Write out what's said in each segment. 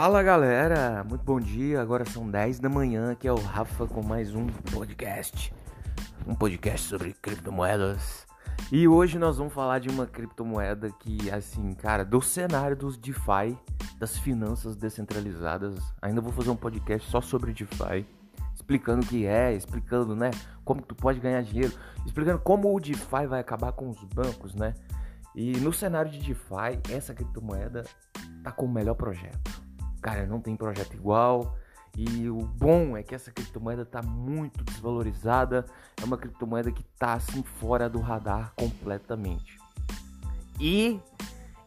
Fala galera, muito bom dia. Agora são 10 da manhã. Aqui é o Rafa com mais um podcast. Um podcast sobre criptomoedas. E hoje nós vamos falar de uma criptomoeda que, assim, cara, do cenário dos DeFi, das finanças descentralizadas. Ainda vou fazer um podcast só sobre DeFi, explicando o que é, explicando, né, como tu pode ganhar dinheiro, explicando como o DeFi vai acabar com os bancos, né? E no cenário de DeFi, essa criptomoeda tá com o melhor projeto. Cara, não tem projeto igual. E o bom é que essa criptomoeda está muito desvalorizada. É uma criptomoeda que está assim fora do radar completamente. E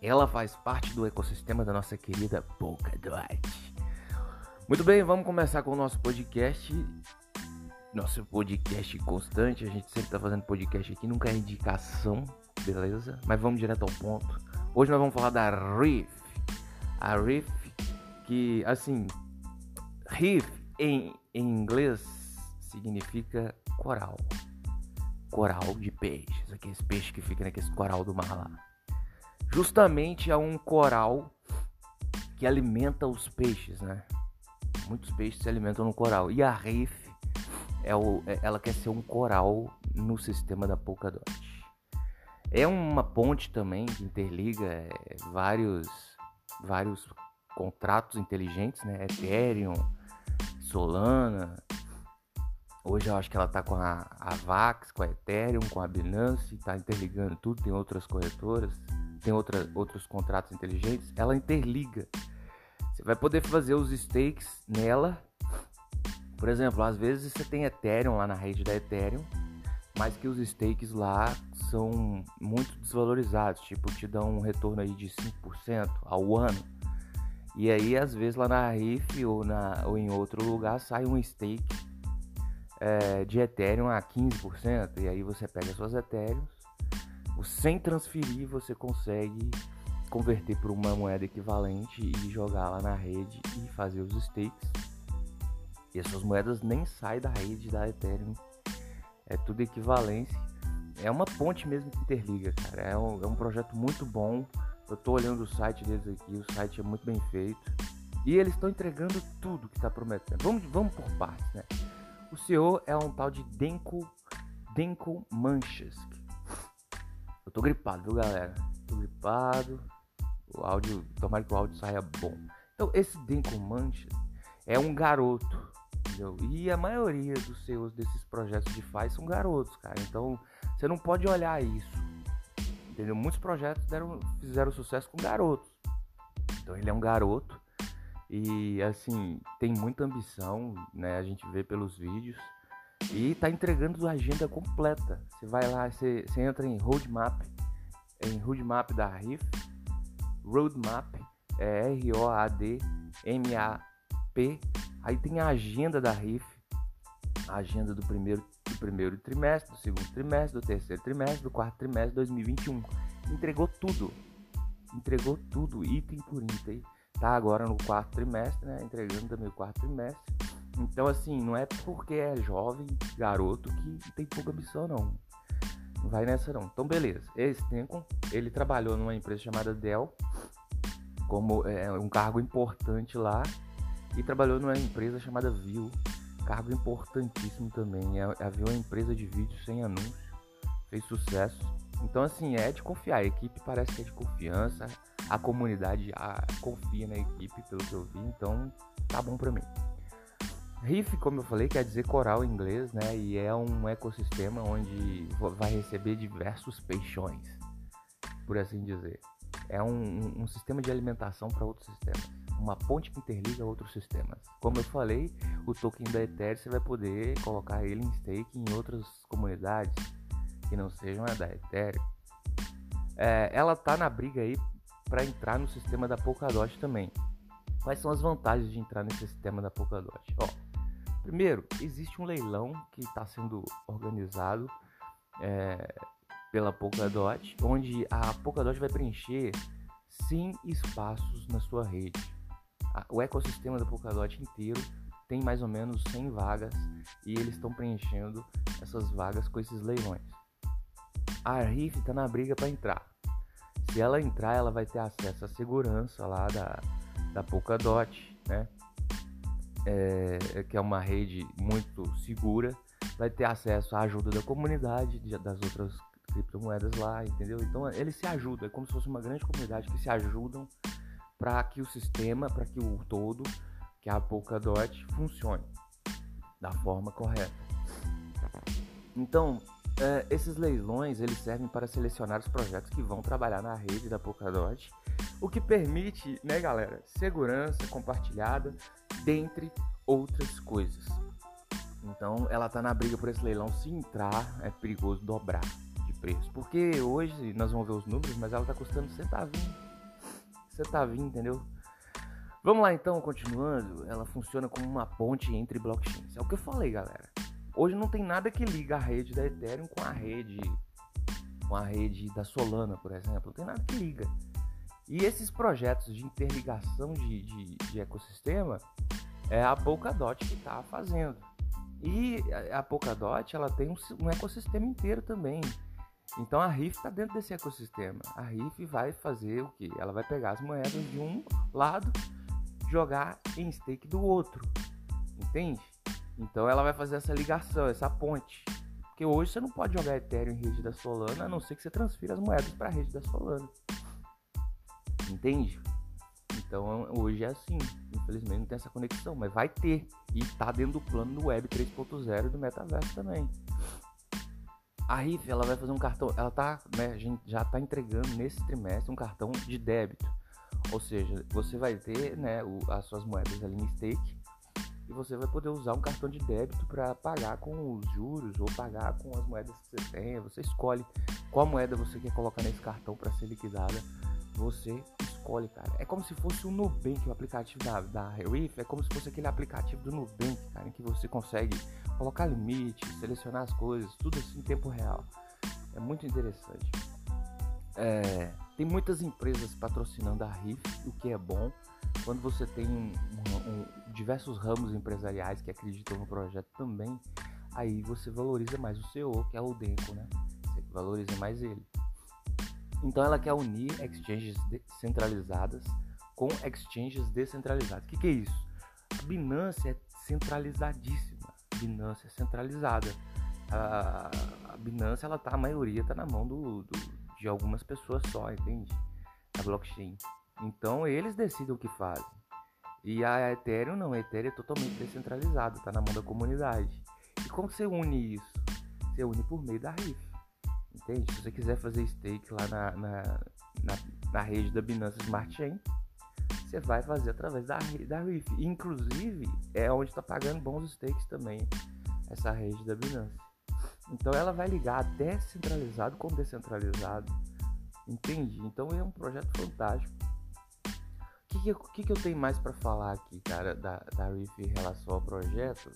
ela faz parte do ecossistema da nossa querida Polkadot. Muito bem, vamos começar com o nosso podcast. Nosso podcast constante. A gente sempre está fazendo podcast aqui, nunca é indicação, beleza? Mas vamos direto ao ponto. Hoje nós vamos falar da Reef. A Reef, que assim, Reef em, em inglês significa coral. Coral de peixes, aqueles peixes que ficam naquele coral do mar lá. Justamente é um coral que alimenta os peixes, né? Muitos peixes se alimentam no coral. E a Reef, é o, é, ela quer ser um coral no sistema da Polkadot. É uma ponte também que interliga é, vários, vários contratos inteligentes, né? Ethereum, Solana. Hoje eu acho que ela tá com a, a Vax, com a Ethereum, com a Binance, tá interligando tudo, tem outras corretoras, tem outra, outros contratos inteligentes. Ela interliga. Você vai poder fazer os stakes nela. Por exemplo, às vezes você tem Ethereum lá na rede da Ethereum, mas que os stakes lá são muito desvalorizados, tipo, te dão um retorno aí de 5% ao ano. E aí, às vezes, lá na RIF ou, na, ou em outro lugar, sai um stake é, de Ethereum a 15%. E aí você pega suas Ethereums, sem transferir, você consegue converter por uma moeda equivalente e jogar lá na rede e fazer os stakes. E essas moedas nem saem da rede da Ethereum. É tudo equivalência. É uma ponte mesmo que interliga, cara. É um, é um projeto muito bom eu tô olhando o site deles aqui, o site é muito bem feito. E eles estão entregando tudo que está prometendo. Vamos, vamos por partes, né? O CEO é um tal de Denko, Denko Manchesky. Eu tô gripado, viu, galera? Tô gripado. O áudio, tomara que o áudio saia bom. Então, esse Denko Manchesky é um garoto, entendeu? E a maioria dos CEOs desses projetos de faz são garotos, cara. Então, você não pode olhar isso entendeu? Muitos projetos deram, fizeram sucesso com garotos. Então ele é um garoto e assim tem muita ambição, né? A gente vê pelos vídeos e tá entregando a agenda completa. Você vai lá, você, você entra em roadmap, em roadmap da RIF, roadmap é R O A D M A P. Aí tem a agenda da RIF, a agenda do primeiro primeiro trimestre, do segundo trimestre, do terceiro trimestre, do quarto trimestre de 2021. Entregou tudo. Entregou tudo, item por item. Tá agora no quarto trimestre, né? Entregando também o quarto trimestre. Então, assim, não é porque é jovem, garoto, que tem pouca ambição, não. Não vai nessa, não. Então, beleza. Esse tempo, ele trabalhou numa empresa chamada Dell, como é, um cargo importante lá, e trabalhou numa empresa chamada Viu, cargo importantíssimo também. É, havia uma empresa de vídeo sem anúncio, fez sucesso. Então, assim, é de confiar. A equipe parece que é de confiança. A comunidade a, confia na equipe, pelo que eu vi. Então, tá bom pra mim. Riff, como eu falei, quer dizer coral em inglês, né? E é um ecossistema onde vai receber diversos peixões, por assim dizer. É um, um sistema de alimentação para outros sistemas uma ponte que interliga outros sistemas. Como eu falei, o token da Ethereum você vai poder colocar ele em stake em outras comunidades que não sejam a da Ethereum. É, ela tá na briga aí para entrar no sistema da Polkadot também. Quais são as vantagens de entrar nesse sistema da Polkadot? Ó, primeiro, existe um leilão que está sendo organizado é, pela Polkadot, onde a Polkadot vai preencher 100 espaços na sua rede o ecossistema da Polkadot inteiro tem mais ou menos 100 vagas e eles estão preenchendo essas vagas com esses leilões. A RIF está na briga para entrar. Se ela entrar, ela vai ter acesso à segurança lá da, da Polkadot, né? É, que é uma rede muito segura, vai ter acesso à ajuda da comunidade, das outras criptomoedas lá, entendeu? Então eles se ajudam, é como se fosse uma grande comunidade que se ajudam para que o sistema, para que o todo, que é a Polkadot, funcione da forma correta. Então, é, esses leilões eles servem para selecionar os projetos que vão trabalhar na rede da Polkadot, o que permite, né, galera, segurança compartilhada, dentre outras coisas. Então, ela tá na briga por esse leilão. Se entrar, é perigoso dobrar de preço, porque hoje nós vamos ver os números, mas ela tá custando centavinho, centavinho, entendeu? Vamos lá então, continuando. Ela funciona como uma ponte entre blockchains. É o que eu falei, galera. Hoje não tem nada que liga a rede da Ethereum com a rede com a rede da Solana, por exemplo. Não tem nada que liga. E esses projetos de interligação de, de, de ecossistema é a Polkadot que está fazendo. E a Polkadot ela tem um, um ecossistema inteiro também. Então a RIF está dentro desse ecossistema. A RIF vai fazer o que? Ela vai pegar as moedas de um lado, jogar em stake do outro. Entende? Então ela vai fazer essa ligação, essa ponte. Porque hoje você não pode jogar Ethereum em rede da Solana, a não ser que você transfira as moedas para a rede da Solana. Entende? Então hoje é assim. Infelizmente não tem essa conexão, mas vai ter. E está dentro do plano do Web 3.0 e do metaverso também. A RIF ela vai fazer um cartão, ela tá, né, a gente já está entregando nesse trimestre um cartão de débito. Ou seja, você vai ter né, o, as suas moedas ali em stake e você vai poder usar um cartão de débito para pagar com os juros ou pagar com as moedas que você tem. Você escolhe qual moeda você quer colocar nesse cartão para ser liquidada. Você escolhe, cara. É como se fosse o Nubank, o aplicativo da, da Reef, é como se fosse aquele aplicativo do Nubank, cara, em que você consegue colocar limite, selecionar as coisas, tudo assim em tempo real. É muito interessante. É, tem muitas empresas patrocinando a RIF, o que é bom. Quando você tem um, um, diversos ramos empresariais que acreditam no projeto também, aí você valoriza mais o CEO, que é o Denko, né? Você valoriza mais ele. Então ela quer unir exchanges centralizadas com exchanges descentralizadas. O que, que é isso? A Binance é centralizadíssima. A Binance é centralizada. A, a Binance, ela tá, a maioria está na mão do, do, de algumas pessoas só, entende? A blockchain. Então eles decidem o que fazem. E a Ethereum não, a Ethereum é totalmente descentralizada, está na mão da comunidade. E como você une isso? Você une por meio da RIF. Entende? Se você quiser fazer stake lá na, na, na, na rede da Binance Smart Chain, você vai fazer através da, da RIF. Inclusive, é onde está pagando bons stakes também, essa rede da Binance. Então ela vai ligar descentralizado com descentralizado. Entende? Então é um projeto fantástico. O que, que, que, eu tenho mais para falar aqui, cara, da, da Riff em relação ao projeto?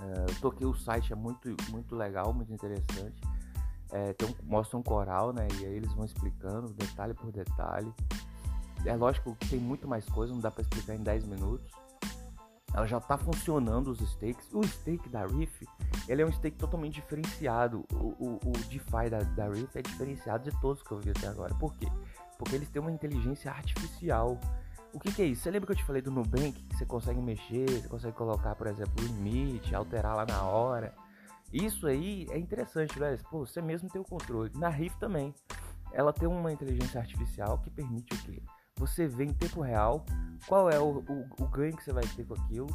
É, eu toquei o site, é muito, muito legal, muito interessante. É, tem um, mostra um coral, né? E aí eles vão explicando detalhe por detalhe. É lógico que tem muito mais coisa, não dá para explicar em 10 minutos. Ela já está funcionando os stakes. O stake da Riff, ele é um stake totalmente diferenciado. O, o, o DeFi da, da Riff é diferenciado de todos que eu vi até agora. Por quê? Porque eles têm uma inteligência artificial. O que, que, é isso? Você lembra que eu te falei do Nubank? Que você consegue mexer, você consegue colocar, por exemplo, o limite, alterar lá na hora. Isso aí é interessante, velho. Pô, você mesmo tem o controle. Na Riff também. Ela tem uma inteligência artificial que permite o quê? Você vê em tempo real qual é o, o, o ganho que você vai ter com aquilo.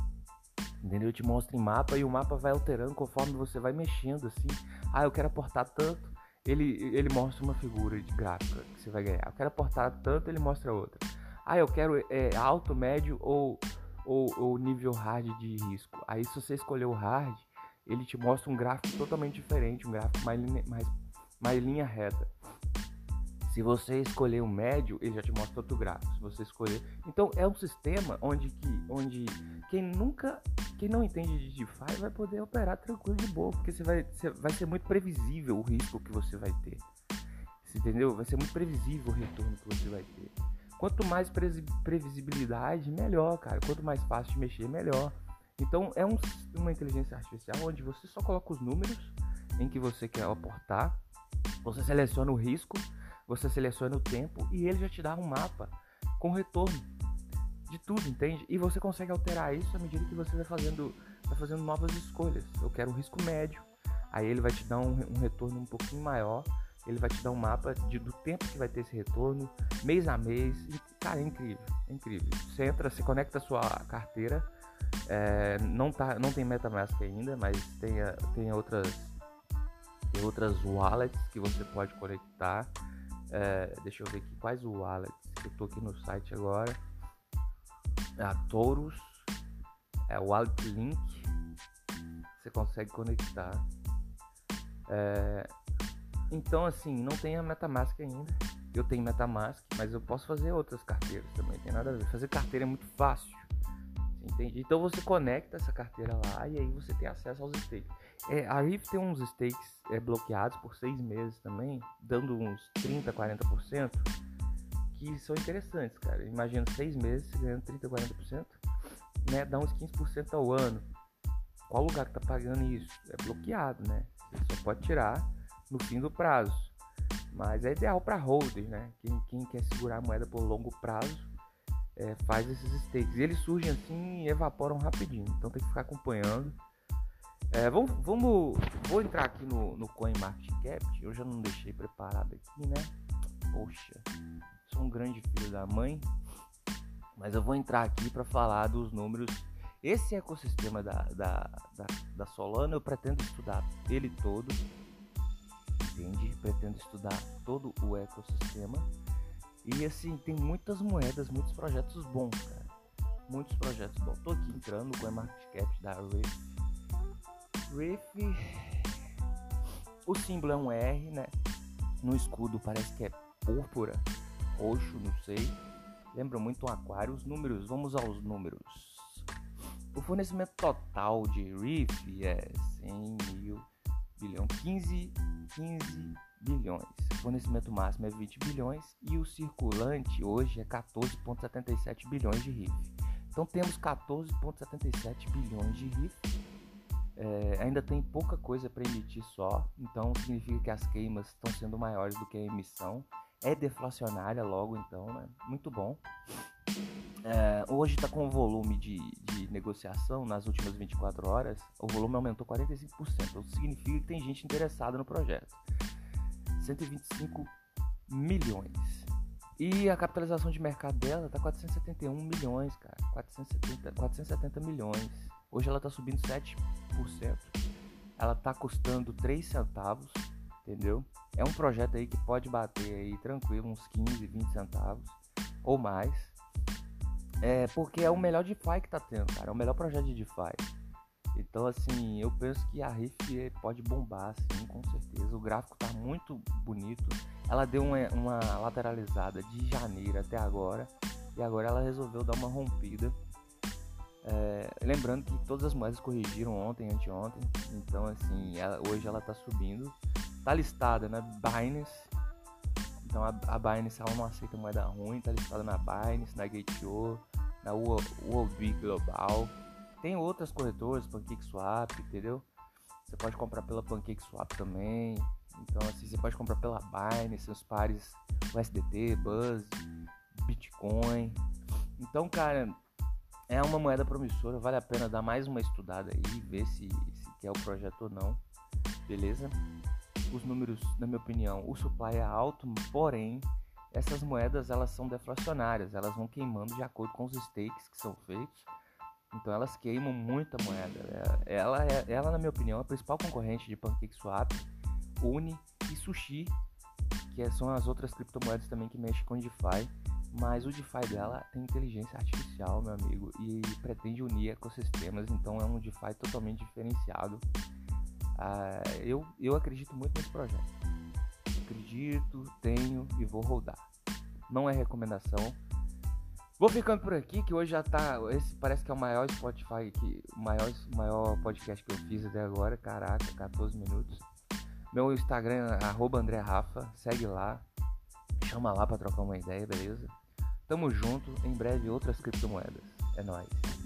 Entendeu? Te mostra em mapa e o mapa vai alterando conforme você vai mexendo assim. Ah, eu quero aportar tanto. Ele, ele mostra uma figura de gráfica que você vai ganhar. Eu quero aportar tanto, ele mostra outra. Ah, eu quero é, alto, médio ou, ou, ou nível hard de risco. Aí se você escolher o hard, ele te mostra um gráfico totalmente diferente, um gráfico mais, linha, mais, mais linha reta. Se você escolher o médio, ele já te mostra outro gráfico. Se você escolher, então é um sistema onde que, onde quem nunca, quem não entende de DeFi vai poder operar tranquilo de boa, porque você vai, você vai ser muito previsível o risco que você vai ter. Você entendeu? Vai ser muito previsível o retorno que você vai ter. Quanto mais previsibilidade, melhor, cara. Quanto mais fácil de mexer, melhor. Então é um, uma inteligência artificial onde você só coloca os números em que você quer aportar, você seleciona o risco, você seleciona o tempo e ele já te dá um mapa com retorno. de tudo, entende? E você consegue alterar isso à medida que você vai fazendo, vai fazendo novas escolhas. Eu quero um risco médio, aí ele vai te dar um, um retorno um pouquinho maior, ele vai te dar um mapa de, do tempo que vai ter esse retorno, mês a mês, e, cara, é incrível, é incrível. Você entra, você conecta a sua carteira, é, não, tá, não tem MetaMask ainda, mas tem, tem outras tem outras wallets que você pode conectar. É, deixa eu ver aqui quais wallets. Eu tô aqui no site agora a Taurus, é Wallet Link, você consegue conectar. É, então assim, não tem a MetaMask ainda. Eu tenho MetaMask, mas eu posso fazer outras carteiras também. Tem nada a ver. Fazer carteira é muito fácil. Entende? Então você conecta essa carteira lá e aí você tem acesso aos stakes. É, a RIF tem uns stakes é, bloqueados por seis meses também, dando uns 30, 40% que são interessantes, cara. Imagina seis meses ganhando 30, 40%, né? Dá uns 15% ao ano. Qual lugar que tá pagando isso? É bloqueado, né? Você só pode tirar no fim do prazo. Mas é ideal para holder, né? Quem, quem, quer segurar a moeda por longo prazo é, faz esses stakes. E eles surgem assim e evaporam rapidinho. Então tem que ficar acompanhando. É, vamos, vamos, vou entrar aqui no, no CoinMarketCap. Eu já não deixei preparado aqui, né? Poxa, sou um grande filho da mãe, mas eu vou entrar aqui para falar dos números. Esse ecossistema da, da, da, da Solana eu pretendo estudar ele todo, entende? Pretendo estudar todo o ecossistema. E assim, tem muitas moedas, muitos projetos bons, cara. Muitos projetos bons. Tô aqui entrando com a market cap da Riff. Riff. O símbolo é um R, né? No escudo parece que é púrpura roxo, não sei. Lembra muito um aquário. Os números, vamos aos números. O fornecimento total de Reef é 100 mil bilhão, 15, 15 bilhões. O fornecimento máximo é 20 bilhões e o circulante hoje é 14,77 bilhões de RIF. Então temos 14,77 bilhões de RIF. É, ainda tem pouca coisa para emitir só, então significa que as queimas estão sendo maiores do que a emissão é deflacionária logo então, né? Muito bom. É, hoje está com o volume de, negociação nas últimas 24 horas, o volume aumentou 45%, então significa que tem gente interessada no projeto. 125 milhões. E a capitalização de mercado dela tá 471 milhões, cara. 470, 470 milhões. Hoje ela tá subindo 7%. Ela tá custando 3 centavos entendeu? É um projeto aí que pode bater aí tranquilo uns 15, 20 centavos ou mais. É porque é o melhor DeFi que tá tendo, cara. É o melhor projeto de DeFi. Então, assim, eu penso que a Riff pode bombar, sim, com certeza. O gráfico tá muito bonito. Ela deu uma, uma lateralizada de janeiro até agora. E agora ela resolveu dar uma rompida. É, lembrando que todas as moedas corrigiram ontem, anteontem. Então, assim, ela, hoje ela tá subindo tá listada na Binance. Então a, a Binance ela não aceita moeda ruim, tá listada na Binance, na Gate.io, na UOB Global. Tem outras corretoras, PancakeSwap, entendeu? Você pode comprar pela PancakeSwap também. Então assim, você pode comprar pela Binance, os pares USDT, Buzz, Bitcoin. Então, cara, é uma moeda promissora, vale a pena dar mais uma estudada aí, ver se, se quer o projeto ou não. Beleza? Os números, na minha opinião, o supply é alto, porém essas moedas elas são deflacionárias, elas vão queimando de acordo com os stakes que são feitos. Então elas queimam muita moeda. É, ela, é, ela na minha opinião, é a principal concorrente de PancakeSwap, Uni e Sushi, que são as outras criptomoedas também que mexem com DeFi. Mas o DeFi dela tem inteligência artificial, meu amigo, e pretende unir ecossistemas, então é um DeFi totalmente diferenciado. Ah, eu, eu acredito muito nesse projeto. Acredito, tenho e vou rodar. Não é recomendação. Vou ficando por aqui, que hoje já tá. Esse parece que é o maior Spotify, que, o maior, maior podcast que eu fiz até agora. Caraca, 14 minutos. Meu Instagram é André Rafa, segue lá. Chama lá pra trocar uma ideia, beleza? Tamo junto, em breve outras criptomoedas. É nóis.